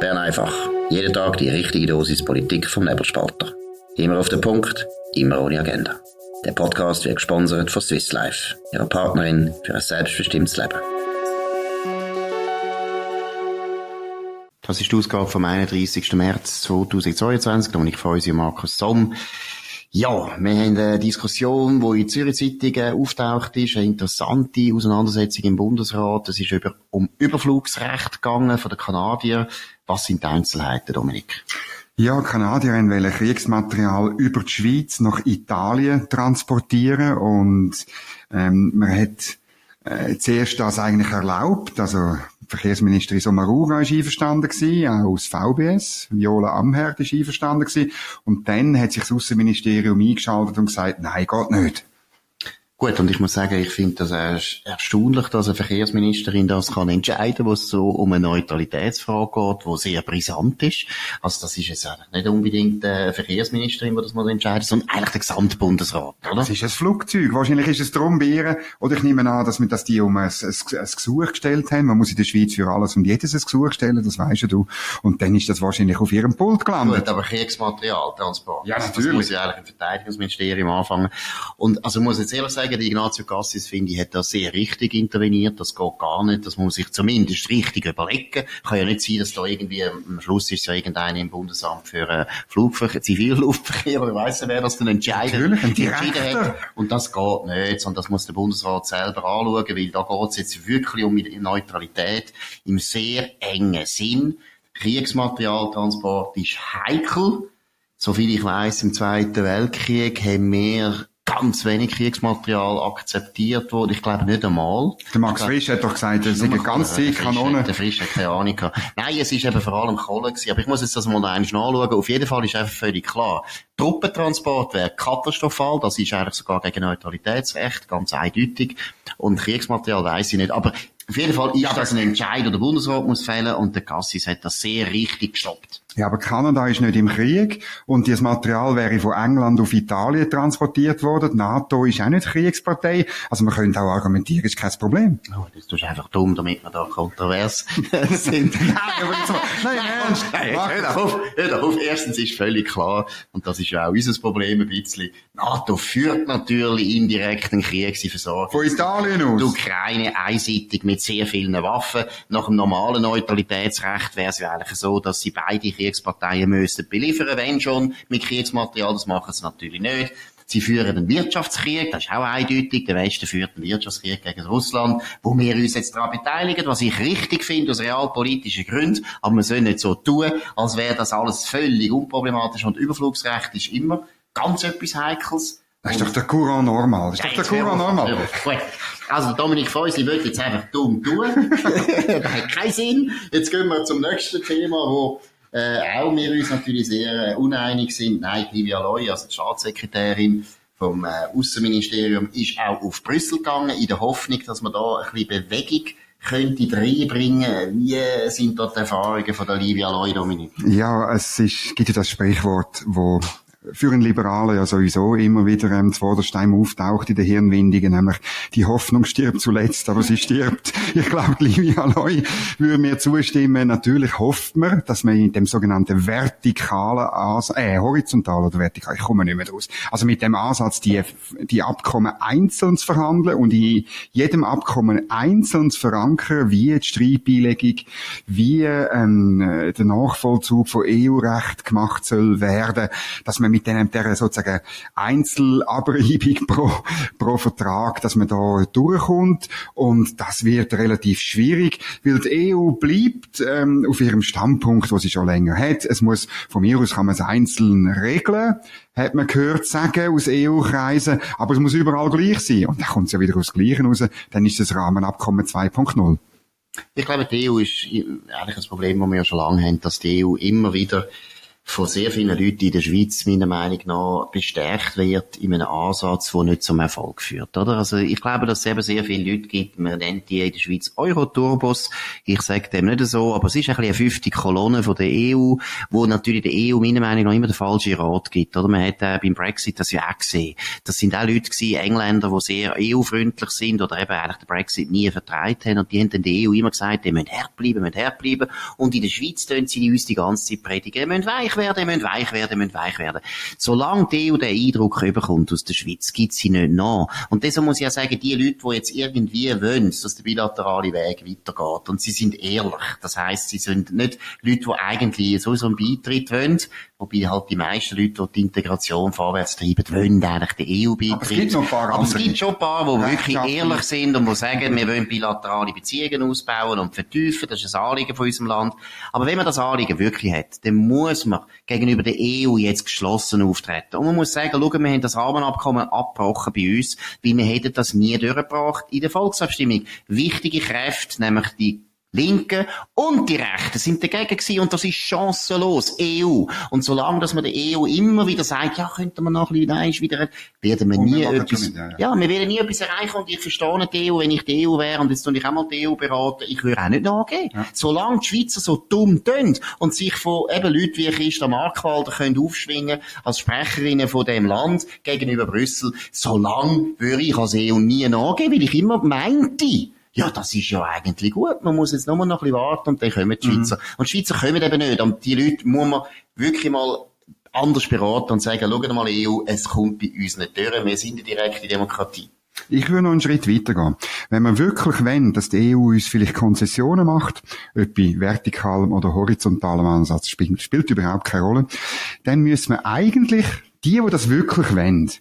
Bern einfach. Jeden Tag die richtige Dosis Politik vom Nebelspalter. Immer auf den Punkt, immer ohne Agenda. Der Podcast wird gesponsert von Swiss Life, ihrer Partnerin für ein selbstbestimmtes Leben. Das ist die Ausgabe vom 31. März 2022, da bin ich von uns Markus Somm. Ja, wir haben eine Diskussion, die in Zürich Zeitung auftaucht ist, eine interessante Auseinandersetzung im Bundesrat. Es ist über, um Überflugsrecht gegangen von den Kanadiern. Was sind die Einzelheiten, Dominik? Ja, Kanadier wollen Kriegsmaterial über die Schweiz nach Italien transportieren und ähm, man hat äh, zuerst das eigentlich erlaubt, also Verkehrsministerin Sommarura ist einverstanden gewesen, auch aus VBS. Viola Amherd ist einverstanden gewesen. Und dann hat sich das Außenministerium eingeschaltet und gesagt, nein, geht nicht. Gut, und ich muss sagen, ich finde das erstaunlich, dass eine Verkehrsministerin das kann entscheiden, wo es so um eine Neutralitätsfrage geht, wo sehr brisant ist. Also das ist jetzt nicht unbedingt eine Verkehrsministerin, die das mal entscheidet, sondern eigentlich der Gesamtbundesrat, oder? Das ist ein Flugzeug. Wahrscheinlich ist es darum bei oder ich nehme an, dass wir das die um ein, ein, ein Gesuch gestellt haben. Man muss in der Schweiz für alles und jedes ein Gesuch stellen, das weisst du. Und dann ist das wahrscheinlich auf ihrem Pult gelandet. Gut, aber Kriegsmaterialtransport. Ja, natürlich. Das muss ja eigentlich im Verteidigungsministerium anfangen. Und also muss jetzt ehrlich sagen, sagen, Ignazio Cassis, finde ich, hat da sehr richtig interveniert. Das geht gar nicht. Das muss sich zumindest richtig überlegen. Kann ja nicht sein, dass da irgendwie, am Schluss ist ja irgendeiner im Bundesamt für äh, Flugverkehr, Zivilluftverkehr, oder weiss wer das dann entscheidet. Entschieden hat. Und das geht nicht, sondern das muss der Bundesrat selber anschauen, weil da geht es jetzt wirklich um Neutralität im sehr engen Sinn. Kriegsmaterialtransport ist heikel. Soviel ich weiß, im Zweiten Weltkrieg haben wir ganz wenig Kriegsmaterial akzeptiert wurde. Ich glaube nicht einmal. Der Max glaub, Frisch hat doch gesagt, es sind ganz zig Kanonen. Der Frisch hat keine Ahnung gehabt. Nein, es ist eben vor allem Kohle gewesen. Aber ich muss jetzt das mal einmal nachschauen. Auf jeden Fall ist einfach völlig klar. Truppentransport wäre katastrophal. Das ist eigentlich sogar gegen Neutralitätsrecht, ganz eindeutig. Und Kriegsmaterial weiß ich nicht. Aber auf jeden Fall ist das ein Entscheid, den der Bundesrat muss fällen und der Cassis hat das sehr richtig gestoppt. Ja, aber Kanada ist nicht im Krieg und das Material wäre von England auf Italien transportiert worden. Die NATO ist auch nicht Kriegspartei. Also man könnte auch argumentieren, ist kein Problem. Oh, das ist einfach dumm, damit wir da kontrovers sind. nein, aber jetzt mal, nein, ernst. Nein, hör auf, hör auf. Erstens ist völlig klar, und das ist ja auch unser Problem ein bisschen, NATO führt natürlich indirekt einen Krieg, sie versorgt. Von Italien aus? Die Ukraine einseitig mit sehr vielen Waffen. Nach dem normalen Neutralitätsrecht wäre es ja eigentlich so, dass sie beide Kriegsparteien müssten beliefern, wenn schon mit Kriegsmaterial. Das machen sie natürlich nicht. Sie führen einen Wirtschaftskrieg, das ist auch eindeutig. Der Westen führt einen Wirtschaftskrieg gegen Russland, wo wir uns jetzt daran beteiligen, was ich richtig finde, aus realpolitischen Gründen. Aber man soll nicht so tun, als wäre das alles völlig unproblematisch. Und Überflugsrecht ist immer ganz etwas Heikles. Das ist doch der Courant normal. Das ist ja, doch der Courant normal. Gut. Also Dominik Feusli will jetzt einfach dumm tun. das hat keinen Sinn. Jetzt gehen wir zum nächsten Thema, wo äh, auch wir uns natürlich sehr äh, uneinig sind. Nein, Livia Loy, also die Staatssekretärin vom äh, Außenministerium, ist auch auf Brüssel gegangen, in der Hoffnung, dass man da ein bisschen Bewegung könnte reinbringen. Wie sind dort die Erfahrungen von der Livia Loy, Dominik? Ja, es ist, gibt ja das Sprichwort, wo für einen Liberalen ja sowieso immer wieder ähm, zuvorderst auftaucht in den Hirnwindigen, nämlich die Hoffnung stirbt zuletzt, aber sie stirbt. Ich glaube, Livia Loy würde mir zustimmen. Natürlich hofft man, dass man in dem sogenannten vertikalen Ansatz, äh, horizontal oder vertikal, ich komme nicht mehr raus. Also mit dem Ansatz, die, die Abkommen einzeln zu verhandeln und in jedem Abkommen einzeln zu verankern, wie die Streitbeilegung, wie ähm, der Nachvollzug von EU-Recht gemacht soll werden, dass man mit dem, der sozusagen Einzelabreibung pro, pro Vertrag, dass man da durchkommt. Und das wird relativ schwierig, weil die EU bleibt ähm, auf ihrem Standpunkt, wo sie schon länger hat. Es muss, von mir aus kann man es einzeln regeln hat man gehört sagen aus EU-Kreisen, aber es muss überall gleich sein. Und dann kommt es ja wieder aus Gleichen raus, dann ist das Rahmenabkommen 2.0. Ich glaube, die EU ist eigentlich ein Problem, das wir ja schon lange haben, dass die EU immer wieder von sehr vielen Leuten in der Schweiz meiner Meinung nach bestärkt wird in einem Ansatz, der nicht zum Erfolg führt, oder? Also ich glaube, dass es eben sehr viele Leute gibt, man nennt die in der Schweiz Euroturbos. Ich sage dem nicht so, aber es ist ein bisschen eine fünfte Kolonne von der EU, wo natürlich der EU meiner Meinung nach immer den falschen Rat gibt, oder? Man hat äh, beim Brexit das ja auch gesehen. Das sind auch Leute gewesen, Engländer, die sehr EU-freundlich sind oder eben eigentlich den Brexit nie vertreibt haben und die haben dann der EU immer gesagt, die müssen herbleiben, müssen herbleiben und in der Schweiz tun sie uns die ganze Zeit predigen, die müssen weich werden, müssen weich werden, müssen weich werden. Solange die EU den Eindruck überkommt aus der Schweiz, gibt sie nicht nach. Und deshalb muss ich ja sagen, die Leute, die jetzt irgendwie wollen, dass der bilaterale Weg weitergeht, und sie sind ehrlich, das heisst, sie sind nicht Leute, die eigentlich sowieso einen Beitritt wollen, wobei halt die meisten Leute, die die Integration vorwärts treiben, wollen eigentlich den EU-Beitritt. Aber es gibt noch ein paar Aber es gibt schon ein paar, die wirklich ehrlich sind und die sagen, wir wollen bilaterale Beziehungen ausbauen und vertiefen, das ist ein Anliegen von unserem Land. Aber wenn man das Anliegen wirklich hat, dann muss man gegenüber der EU jetzt geschlossen auftreten. Und man muss sagen, schau, wir haben das Rahmenabkommen abgebrochen bei uns, weil wir hätten das nie durchgebracht in der Volksabstimmung. Wichtige Kräfte, nämlich die Linken und die Rechten sind dagegen gewesen und das ist chancenlos. EU. Und solange, dass man der EU immer wieder sagt, ja, könnte man noch ein bisschen wieder, werden wir nie etwas, mit, ja, ja. ja, wir werden nie etwas erreichen und ich verstehe nicht die EU, wenn ich die EU wäre und jetzt tue ich auch mal die EU beraten, ich würde auch nicht nachgeben. Ja. Solange die Schweizer so dumm tun und sich von eben Leuten wie Christa Markwalder können aufschwingen als Sprecherinnen von dem Land gegenüber Brüssel, solange würde ich als EU nie nachgeben, weil ich immer meinte, ja, das ist ja eigentlich gut. Man muss jetzt nur noch ein bisschen warten und dann kommen die Schweizer. Mhm. Und die Schweizer kommen eben nicht. Und die Leute muss man wirklich mal anders beraten und sagen, schaut mal EU, es kommt bei uns nicht durch. Wir sind eine direkte Demokratie. Ich würde noch einen Schritt weitergehen. Wenn man wirklich wollen, dass die EU uns vielleicht Konzessionen macht, ob bei vertikalem oder horizontalem Ansatz, spielt, spielt überhaupt keine Rolle, dann müssen wir eigentlich die, die das wirklich wollen,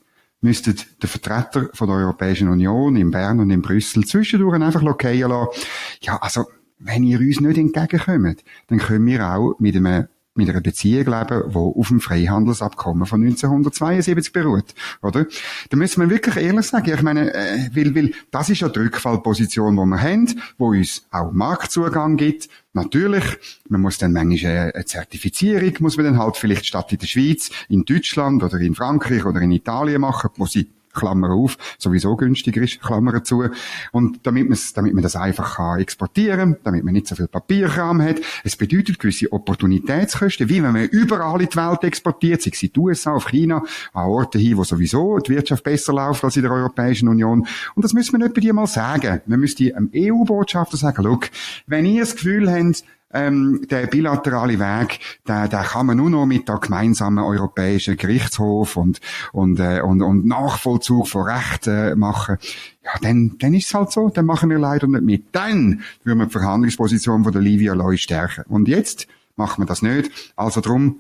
müssten der Vertreter von der Europäischen Union in Bern und in Brüssel zwischendurch einfach lokieren lassen. Ja, also, wenn ihr uns nicht entgegenkommt, dann können wir auch mit einem mit einer Beziehung leben, die auf dem Freihandelsabkommen von 1972 beruht, oder? Da müssen wir wirklich ehrlich sagen, ich meine, äh, weil, weil das ist ja die Rückfallposition, die wir haben, wo uns auch Marktzugang gibt. Natürlich, man muss dann manchmal eine Zertifizierung, muss man dann halt vielleicht statt in der Schweiz, in Deutschland oder in Frankreich oder in Italien machen, wo sie Klammer auf, sowieso günstiger ist, Klammer zu. Und damit man damit man das einfach kann exportieren, damit man nicht so viel Papierkram hat. Es bedeutet gewisse Opportunitätskosten, wie wenn man überall in die Welt exportiert, sei es in die USA, auf China, an Orte hin, wo sowieso die Wirtschaft besser läuft als in der Europäischen Union. Und das müssen wir nicht bei dir mal sagen. Man müsste einem EU-Botschafter sagen, look, wenn ihr das Gefühl habt, ähm, der bilaterale Weg, der, der kann man nur noch mit der gemeinsamen europäischen Gerichtshof und, und, äh, und, und Nachvollzug von Recht äh, machen. Ja, dann, dann ist es halt so, dann machen wir leider nicht mit. Dann würden wir die Verhandlungsposition von der Livia Loy stärken. Und jetzt machen wir das nicht. Also drum,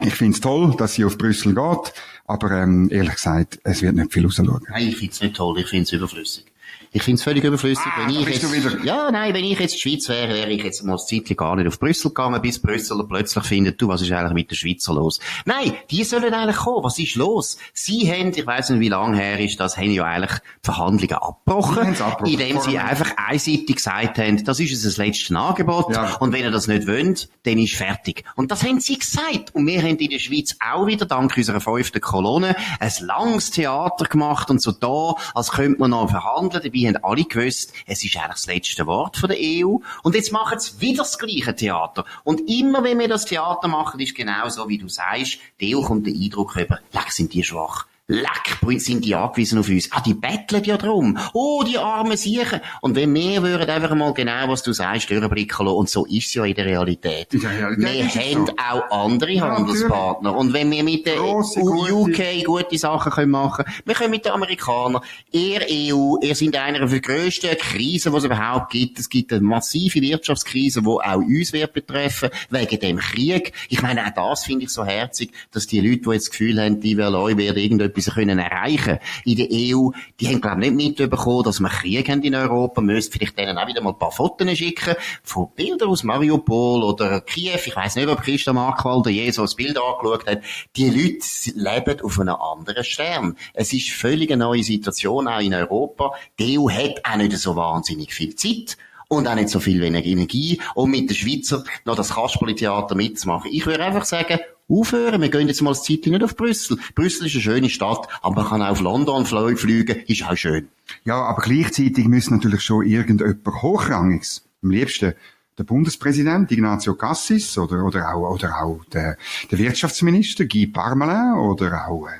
ich finde es toll, dass sie auf Brüssel geht, aber ähm, ehrlich gesagt, es wird nicht viel rausschauen. Nein, ich finde es nicht toll, ich finde es überflüssig. Ich finde es völlig überflüssig, ah, wenn ich jetzt, ja, nein, wenn ich jetzt die Schweiz wäre, wäre ich jetzt mal das Zeitlich gar nicht auf Brüssel gegangen, bis Brüssel plötzlich findet, du, was ist eigentlich mit den Schweizer los? Nein, die sollen eigentlich kommen. Was ist los? Sie haben, ich weiss nicht, wie lange her ist das, haben ja eigentlich die Verhandlungen abgebrochen, abgebrochen indem sie einfach einseitig gesagt haben, das ist das letzte Angebot, ja. und wenn ihr das nicht wollt, dann ist fertig. Und das haben sie gesagt. Und wir haben in der Schweiz auch wieder, dank unserer fünften Kolonne, ein langes Theater gemacht und so da, als könnte man noch verhandeln, dabei haben alle gewusst, es ist eigentlich das letzte Wort von der EU. Und jetzt machen sie wieder das gleiche Theater. Und immer wenn wir das Theater machen, ist genau so, wie du sagst, die EU kommt der Eindruck über, leck, sind die schwach. Leck, sind die angewiesen auf uns. Ah, die betteln ja drum. Oh, die armen Siechen. Und wenn wir würden einfach mal genau, was du sagst, durchblicken lassen, und so ist es ja in der Realität. Der Realität wir haben so. auch andere ja, Handelspartner. Und wenn wir mit der Grosse, UK gute. gute Sachen können machen wir können mit den Amerikanern, ihr EU, ihr seid einer der grössten Krisen, die es überhaupt gibt. Es gibt eine massive Wirtschaftskrise, die auch uns wird betreffen, wegen dem Krieg. Ich meine, auch das finde ich so herzig, dass die Leute, die jetzt das Gefühl haben, die werden irgendetwas etwas können erreichen in der EU, die haben, glaube ich, nicht mitbekommen, dass wir Krieg haben in Europa. Müssen vielleicht denen auch wieder mal ein paar Fotos schicken von Bildern aus Mariupol oder Kiew. Ich weiß nicht, ob Christa Markwalder je so ein Bild angeschaut hat. Die Leute leben auf einem anderen Stern. Es ist völlig eine neue Situation auch in Europa. Die EU hat auch nicht so wahnsinnig viel Zeit und auch nicht so viel wenig Energie, um mit den Schweizer noch das Kasperli-Theater mitzumachen. Ich würde einfach sagen, aufhören. Wir gehen jetzt mal das Zeit nicht auf Brüssel. Brüssel ist eine schöne Stadt, aber man kann auch auf London fliegen, ist auch schön. Ja, aber gleichzeitig müssen natürlich schon irgendjemand Hochrangiges, am liebsten der Bundespräsident Ignacio Cassis oder, oder auch, oder auch der, der Wirtschaftsminister Guy Parmelin oder auch, äh,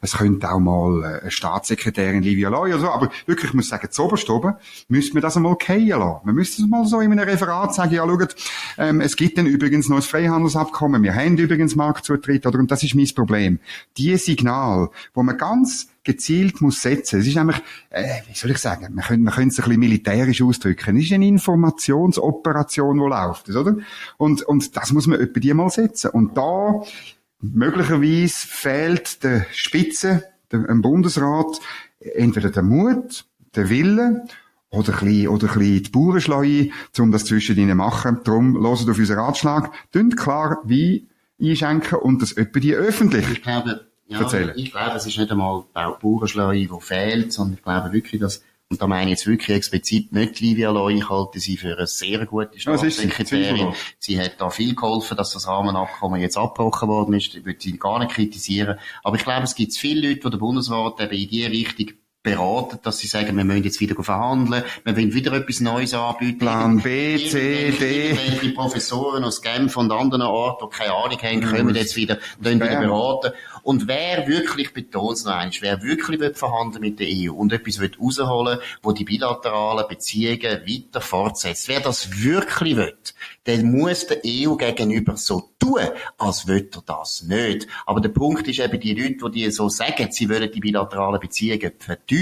es könnte auch mal äh, eine Staatssekretärin Livia Loy oder so, aber wirklich, ich muss sagen, zu oberst oben müsste man das einmal fallen lassen. Man müsste es mal so in einem Referat sagen, ja, schaut, ähm, es gibt dann übrigens noch ein Freihandelsabkommen, wir haben übrigens Marktzutritt, oder, und das ist mein Problem. Die Signal, wo man ganz gezielt muss setzen. Es ist nämlich, äh, wie soll ich sagen, man könnte, man könnte es ein bisschen militärisch ausdrücken. Es ist eine Informationsoperation, die läuft, oder? Und, und das muss man etwa die mal setzen. Und da, möglicherweise fehlt der Spitze, dem Bundesrat, entweder der Mut, der Wille, oder ein bisschen, oder ein bisschen die Bauernschleue, um das zwischen ihnen zu machen. Darum, hört auf unseren Ratschlag, dünnt klar wie einschenken und das etwa die öffentlich. Ich glaube, ja, erzählen. Ich glaube, es ist nicht einmal Bauernschleue, die fehlt, sondern ich glaube wirklich, dass und da meine ich jetzt wirklich explizit nicht Livia Loy. Ich halte sie für eine sehr gute Staatssekretärin. Sie, sie hat da viel geholfen, dass das Rahmenabkommen jetzt abgebrochen worden ist. Ich würde sie gar nicht kritisieren. Aber ich glaube, es gibt viele Leute, die der Bundesrat eben in die Richtung beraten, dass sie sagen, wir müssen jetzt wieder verhandeln, wir wollen wieder etwas Neues anbieten. Plan B, C, D. Die Professoren aus Genf und anderen Orten, die keine Ahnung haben, können jetzt wieder, wieder beraten. Und wer wirklich, betont noch eins, wer wirklich will verhandeln mit der EU und etwas will rausholen, wo die bilateralen Beziehungen weiter fortsetzt, wer das wirklich will, der muss der EU gegenüber so tun, als will er das nicht. Aber der Punkt ist eben, die Leute, die, die so sagen, sie wollen die bilateralen Beziehungen vertiefen,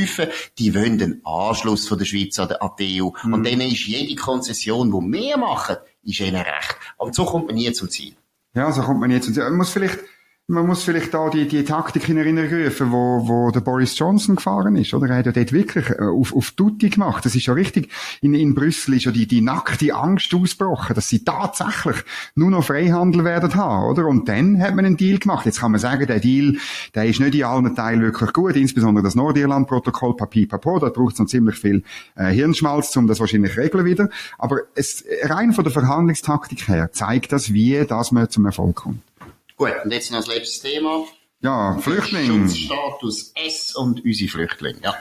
die wollen den Anschluss von der Schweiz an die EU. Mhm. Und denen ist jede Konzession, die wir machen, ist ihnen recht. Aber so kommt man nie zum Ziel. Ja, so kommt man nie zum Ziel. Man muss vielleicht man muss vielleicht da die, die Taktik in Erinnerung rufen, wo, wo der Boris Johnson gefahren ist, oder? Er hat ja dort wirklich äh, auf, auf Tutti gemacht. Das ist ja richtig. In, in Brüssel ist ja die, die nackte Angst ausgebrochen, dass sie tatsächlich nur noch Freihandel werden haben, oder? Und dann hat man einen Deal gemacht. Jetzt kann man sagen, der Deal, der ist nicht in allen Teilen wirklich gut, insbesondere das Nordirland-Protokoll, Papi, Papo, da braucht es noch ziemlich viel äh, Hirnschmalz, um das wahrscheinlich regeln wieder. Aber es, rein von der Verhandlungstaktik her zeigt das, wie das man zum Erfolg kommt. Gut, und jetzt noch das letzte Thema. Ja, Flüchtlinge. Schutzstatus S und unsere Flüchtlinge. Ja.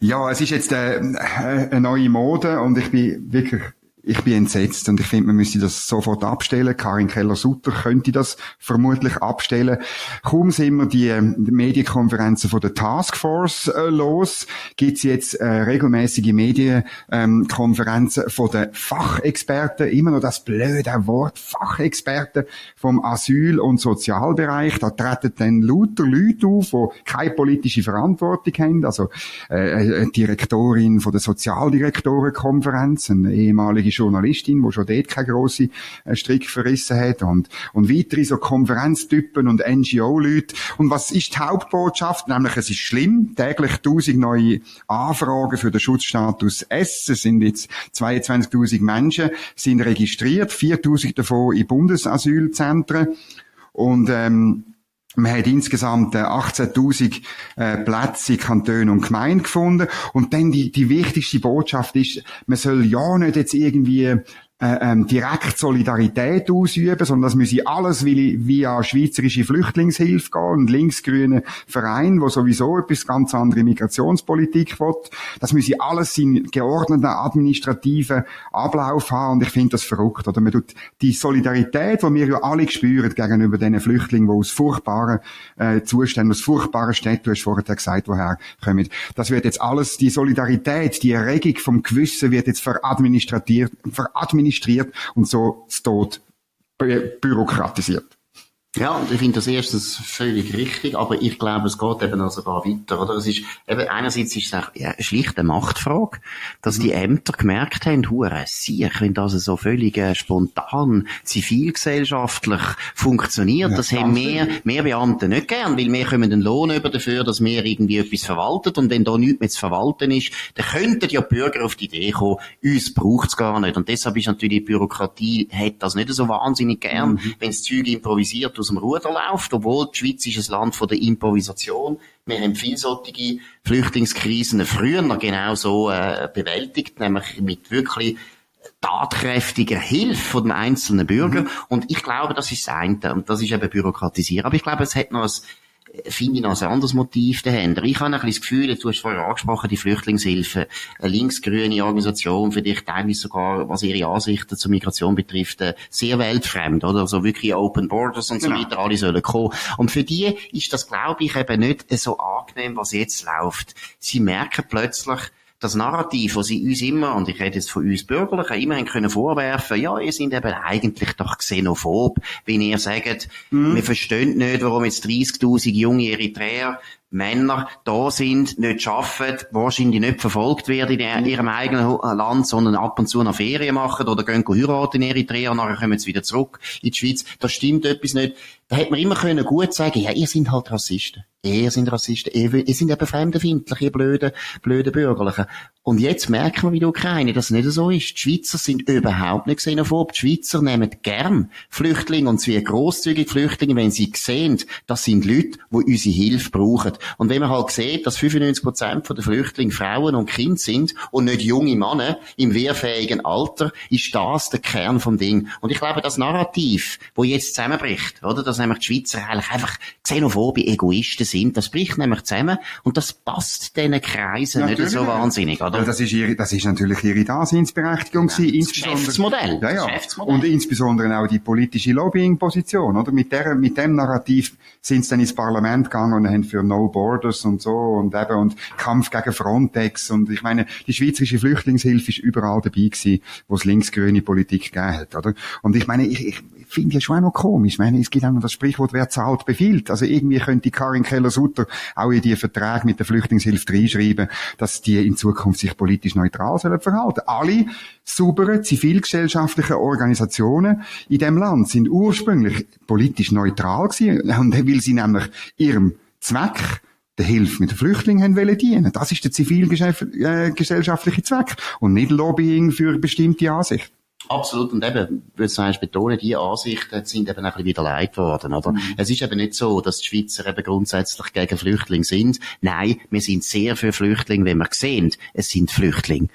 Ja, es ist jetzt äh, eine neue Mode und ich bin wirklich ich bin entsetzt und ich finde, man müsste das sofort abstellen. Karin Keller-Sutter könnte das vermutlich abstellen. Kaum sind wir die, ähm, die Medienkonferenzen von der Taskforce äh, los, gibt's jetzt äh, regelmäßige Medienkonferenzen ähm, von den Fachexperten. Immer noch das blöde Wort Fachexperten vom Asyl- und Sozialbereich. Da treten dann lauter Leute auf, die keine politische Verantwortung haben. Also äh, eine Direktorin von der Sozialdirektorenkonferenz, eine ehemalige Journalistin, die schon dort keine grosse äh, Strick verrissen hat und, und weitere so Konferenztypen und NGO-Leute. Und was ist die Hauptbotschaft? Nämlich, es ist schlimm, täglich tausend neue Anfragen für den Schutzstatus S. Es sind jetzt 22.000 Menschen sind registriert, 4.000 davon in Bundesasylzentren. Und ähm, man hat insgesamt 18.000 äh, Plätze in Kantonen und Gemeinden gefunden. Und dann die, die wichtigste Botschaft ist, man soll ja nicht jetzt irgendwie äh, ähm, direkt Solidarität ausüben, sondern das müsse alles via schweizerische Flüchtlingshilfe gehen und linksgrüne Verein, wo sowieso etwas ganz andere Migrationspolitik will. Das müsse alles in geordneten administrativen Ablauf haben und ich finde das verrückt. Oder man tut die Solidarität, die wir ja alle spüren gegenüber diesen Flüchtlingen, die aus furchtbaren äh, Zuständen, aus furchtbaren Städten, du hast vorher gesagt, woher kommen. Das wird jetzt alles, die Solidarität, die Erregung vom Gewissen wird jetzt veradministriert, veradministriert administriert und so das Tod bürokratisiert. Ja, und ich finde das erstens völlig richtig, aber ich glaube, es geht eben noch sogar weiter, oder? Es ist, eben, einerseits ist es auch, ja, eine schlichte Machtfrage, dass die Ämter gemerkt haben, hure, sieh, wenn das so völlig äh, spontan, zivilgesellschaftlich funktioniert, ja, das haben mehr, mehr Beamte nicht gern, weil wir kommen den Lohn über dafür, dass wir irgendwie etwas verwaltet und wenn da nichts mehr zu verwalten ist, dann könnten ja Bürger auf die Idee kommen, uns braucht's gar nicht. Und deshalb ist natürlich die Bürokratie, hat das nicht so wahnsinnig gern, mhm. wenn das Zeug improvisiert aus dem Ruder läuft, obwohl die Schweiz ist ein Land von der Improvisation. Wir haben vielseitige Flüchtlingskrisen früher noch genau so äh, bewältigt, nämlich mit wirklich tatkräftiger Hilfe von dem einzelnen Bürger. Mhm. Und ich glaube, das ist das eine. Und das ist eben Bürokratisieren. Aber ich glaube, es hat noch ein finde ich noch ein anderes Motiv dahinter. Ich habe ein bisschen das Gefühl, du hast vorher angesprochen, die Flüchtlingshilfe, eine linksgrüne Organisation, für dich teilweise sogar, was ihre Ansichten zur Migration betrifft, äh, sehr weltfremd, oder? Also wirklich Open Borders und genau. so weiter, alle sollen kommen. Und für die ist das, glaube ich, eben nicht so angenehm, was jetzt läuft. Sie merken plötzlich, das Narrativ, das sie uns immer, und ich rede jetzt von uns Bürgerlichen, immerhin können vorwerfen, ja, ihr seid eben eigentlich doch xenophob, wenn ihr sagt, mhm. wir verstehen nicht, warum jetzt 30.000 junge Eritreer Männer da sind, nicht arbeiten, wahrscheinlich nicht verfolgt werden in ihrem eigenen Land, sondern ab und zu nach Ferien machen oder gehen heiraten in Eritrea und nachher kommen sie wieder zurück in die Schweiz. Da stimmt etwas nicht. Da hätte man immer können gut sagen, ja, ihr seid halt Rassisten. Ihr seid Rassisten. Ihr, ihr seid eben fremdenfindlich, ihr blöden, blöden Bürgerlichen. Und jetzt merken wir wie die Ukraine, dass es nicht so ist. Die Schweizer sind überhaupt nicht xenophob. Die Schweizer nehmen gern Flüchtlinge und zwar grosszügig Flüchtlinge, wenn sie sehen, das sind Leute, die unsere Hilfe brauchen. Und wenn man halt sieht, dass 95 Prozent der Flüchtlinge Frauen und Kinder sind und nicht junge Männer im wehrfähigen Alter, ist das der Kern vom Ding. Und ich glaube, das Narrativ, wo jetzt zusammenbricht, oder, dass nämlich die Schweizer eigentlich einfach xenophobe Egoisten sind, das bricht nämlich zusammen und das passt diesen Kreisen natürlich. nicht so wahnsinnig, oder? Ja, das ist ihre, das ist natürlich ihre Daseinsberechtigung ja, gewesen, insbesondere. Geschäftsmodell. Ja, ja. Geschäftsmodell. Und insbesondere auch die politische Lobbying-Position, oder? Mit der, mit dem Narrativ sind sie dann ins Parlament gegangen und haben für No Borders und so und eben und Kampf gegen Frontex und ich meine, die schweizerische Flüchtlingshilfe ist überall dabei gewesen, wo es linksgrüne Politik gegeben hat, oder? Und ich meine, ich, ich finde ja schon auch noch komisch. Ich meine, es gibt auch noch das Sprichwort, wer zahlt, befiehlt. Also irgendwie könnte Karin Keller-Sutter auch in die Verträge mit der Flüchtlingshilfe reinschreiben, dass die in Zukunft sich politisch neutral sollen verhalten. Alle sauberen zivilgesellschaftlichen Organisationen in dem Land sind ursprünglich politisch neutral gewesen, und weil sie nämlich ihrem Zweck der Hilfe mit den Flüchtlingen haben wollen dienen. Das ist der zivilgesellschaftliche Zweck und nicht Lobbying für bestimmte Ansichten. Absolut. Und eben, würde ich sagen, betonen, die Ansichten sind eben ein bisschen wieder leid worden, oder? Mhm. Es ist eben nicht so, dass die Schweizer eben grundsätzlich gegen Flüchtlinge sind. Nein, wir sind sehr für Flüchtlinge, wenn wir sehen, es sind Flüchtlinge.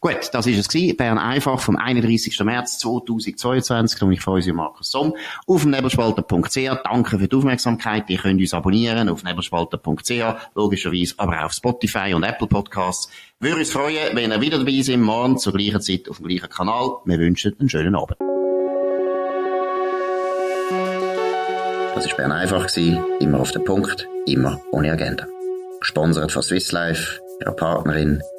Gut, das ist es gewesen. Bern einfach vom 31. März 2022. Und ich freue mich, Markus Somm auf nebelspalter.ch. Danke für die Aufmerksamkeit. Ihr könnt uns abonnieren auf nebelspalter.ch, logischerweise aber auch auf Spotify und Apple Podcasts. Würde uns freuen, wenn ihr wieder dabei seid, morgen zur gleichen Zeit auf dem gleichen Kanal. Wir wünschen einen schönen Abend. Das war Bern einfach, immer auf den Punkt, immer ohne Agenda. Gesponsert von Swiss Life, ihrer Partnerin